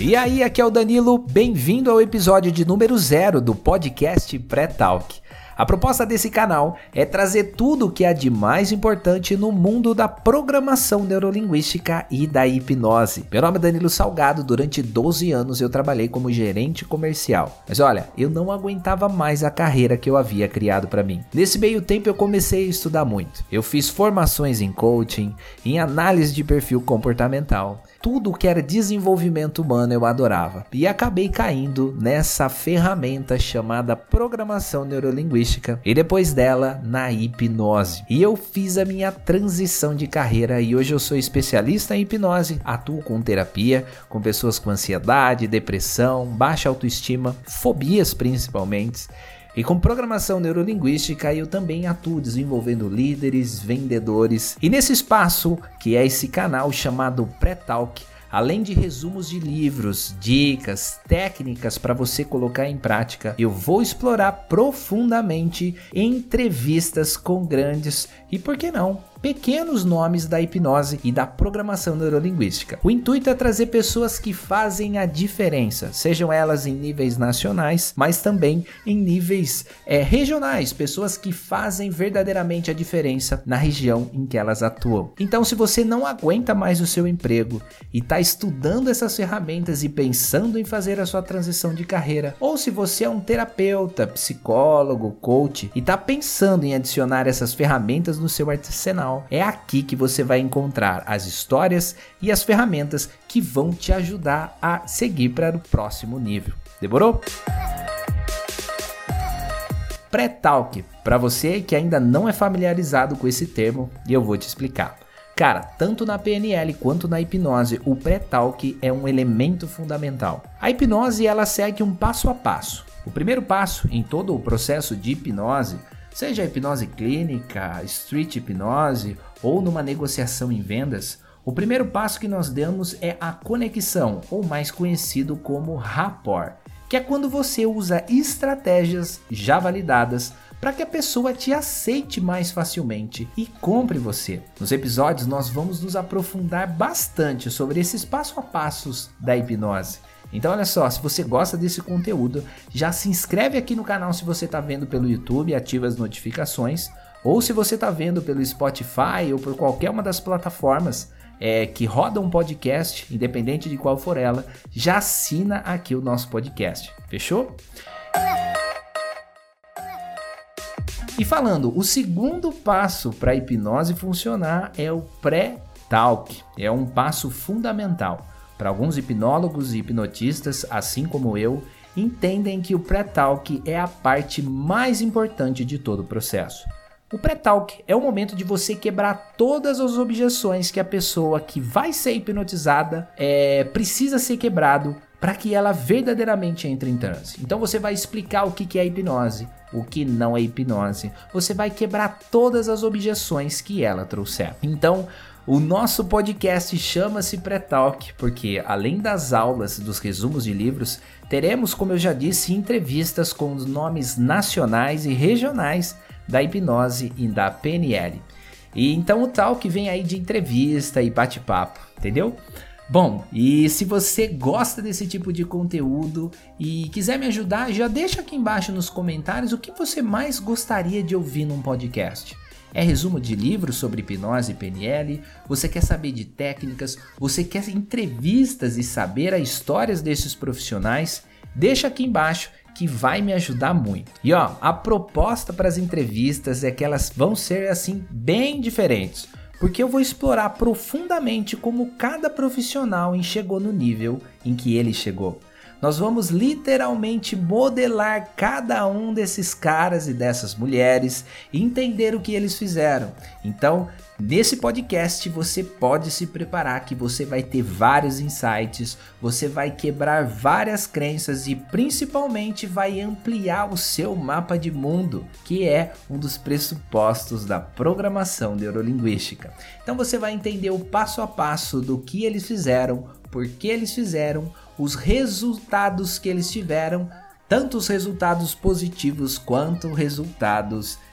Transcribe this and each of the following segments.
E aí, aqui é o Danilo, bem-vindo ao episódio de número zero do podcast Pré-Talk. A proposta desse canal é trazer tudo o que há de mais importante no mundo da programação neurolinguística e da hipnose. Meu nome é Danilo Salgado, durante 12 anos eu trabalhei como gerente comercial. Mas olha, eu não aguentava mais a carreira que eu havia criado para mim. Nesse meio tempo eu comecei a estudar muito. Eu fiz formações em coaching, em análise de perfil comportamental tudo que era desenvolvimento humano eu adorava. E acabei caindo nessa ferramenta chamada programação neurolinguística e depois dela na hipnose. E eu fiz a minha transição de carreira e hoje eu sou especialista em hipnose, atuo com terapia com pessoas com ansiedade, depressão, baixa autoestima, fobias principalmente. E com programação neurolinguística eu também atuo desenvolvendo líderes, vendedores. E nesse espaço, que é esse canal chamado Pré-Talk, Além de resumos de livros, dicas, técnicas para você colocar em prática, eu vou explorar profundamente entrevistas com grandes e, por que não, pequenos nomes da hipnose e da programação neurolinguística. O intuito é trazer pessoas que fazem a diferença, sejam elas em níveis nacionais, mas também em níveis é, regionais, pessoas que fazem verdadeiramente a diferença na região em que elas atuam. Então, se você não aguenta mais o seu emprego e está estudando essas ferramentas e pensando em fazer a sua transição de carreira, ou se você é um terapeuta, psicólogo, coach e está pensando em adicionar essas ferramentas no seu arsenal, canal. É aqui que você vai encontrar as histórias e as ferramentas que vão te ajudar a seguir para o próximo nível. Demorou? Pré-talk, para você que ainda não é familiarizado com esse termo, e eu vou te explicar. Cara, tanto na PNL quanto na hipnose, o pré-talk é um elemento fundamental. A hipnose ela segue um passo a passo. O primeiro passo em todo o processo de hipnose Seja hipnose clínica, street hipnose ou numa negociação em vendas, o primeiro passo que nós damos é a conexão, ou mais conhecido como rapport, que é quando você usa estratégias já validadas para que a pessoa te aceite mais facilmente e compre você. Nos episódios nós vamos nos aprofundar bastante sobre esses passo a passos da hipnose. Então olha só, se você gosta desse conteúdo, já se inscreve aqui no canal se você está vendo pelo YouTube, ativa as notificações, ou se você está vendo pelo Spotify ou por qualquer uma das plataformas é, que roda um podcast, independente de qual for ela, já assina aqui o nosso podcast. Fechou? E falando, o segundo passo para a hipnose funcionar é o pré-talk. É um passo fundamental. Para alguns hipnólogos e hipnotistas, assim como eu, entendem que o pré-talk é a parte mais importante de todo o processo. O pré-talk é o momento de você quebrar todas as objeções que a pessoa que vai ser hipnotizada é, precisa ser quebrado para que ela verdadeiramente entre em transe. Então você vai explicar o que é hipnose, o que não é hipnose. Você vai quebrar todas as objeções que ela trouxer. Então, o nosso podcast chama-se Pré-Talk porque, além das aulas dos resumos de livros, teremos, como eu já disse, entrevistas com os nomes nacionais e regionais da hipnose e da PNL. E então o Talk vem aí de entrevista e bate-papo, entendeu? Bom, e se você gosta desse tipo de conteúdo e quiser me ajudar, já deixa aqui embaixo nos comentários o que você mais gostaria de ouvir num podcast. É resumo de livros sobre hipnose e PNL? Você quer saber de técnicas? Você quer entrevistas e saber as histórias desses profissionais? Deixa aqui embaixo que vai me ajudar muito. E ó, a proposta para as entrevistas é que elas vão ser assim bem diferentes, porque eu vou explorar profundamente como cada profissional chegou no nível em que ele chegou. Nós vamos literalmente modelar cada um desses caras e dessas mulheres e entender o que eles fizeram. Então, nesse podcast você pode se preparar que você vai ter vários insights, você vai quebrar várias crenças e principalmente vai ampliar o seu mapa de mundo, que é um dos pressupostos da programação neurolinguística. Então você vai entender o passo a passo do que eles fizeram, por que eles fizeram, os resultados que eles tiveram, tanto os resultados positivos quanto resultados negativos.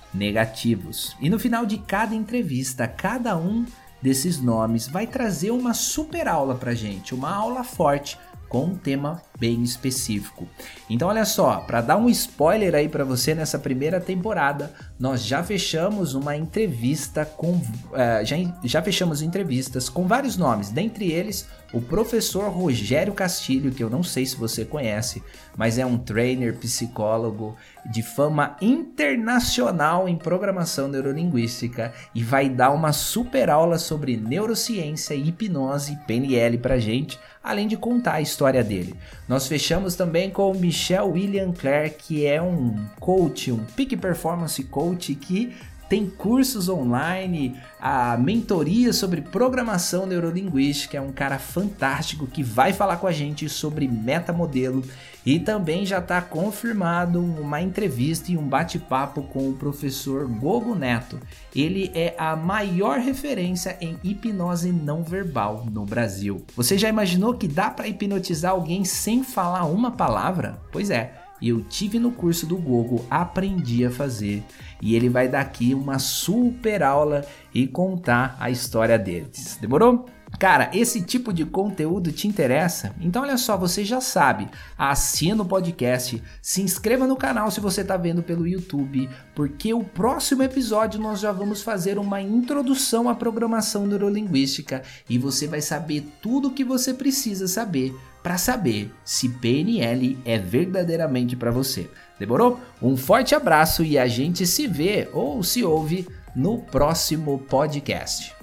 E no final de cada entrevista, cada um desses nomes vai trazer uma super aula pra gente, uma aula forte com um tema bem específico. Então olha só, para dar um spoiler aí para você nessa primeira temporada, nós já fechamos uma entrevista com uh, já, já fechamos entrevistas com vários nomes, dentre eles o professor Rogério Castilho, que eu não sei se você conhece, mas é um trainer psicólogo de fama internacional em programação neurolinguística e vai dar uma super aula sobre neurociência, hipnose e PNL pra gente, além de contar a história dele. Nós fechamos também com o Michel William Clare, que é um coach, um peak performance coach que tem cursos online, a mentoria sobre programação neurolinguística, é um cara fantástico que vai falar com a gente sobre metamodelo e também já está confirmado uma entrevista e um bate-papo com o professor Gogo Neto. Ele é a maior referência em hipnose não verbal no Brasil. Você já imaginou que dá para hipnotizar alguém sem falar uma palavra? Pois é, eu tive no curso do Gogo, aprendi a fazer e ele vai dar aqui uma super aula e contar a história deles. Demorou? Cara, esse tipo de conteúdo te interessa? Então olha só, você já sabe, assina o podcast, se inscreva no canal se você está vendo pelo YouTube, porque o próximo episódio nós já vamos fazer uma introdução à programação neurolinguística e você vai saber tudo o que você precisa saber para saber se PNL é verdadeiramente para você. Demorou? Um forte abraço e a gente se vê ou se ouve no próximo podcast.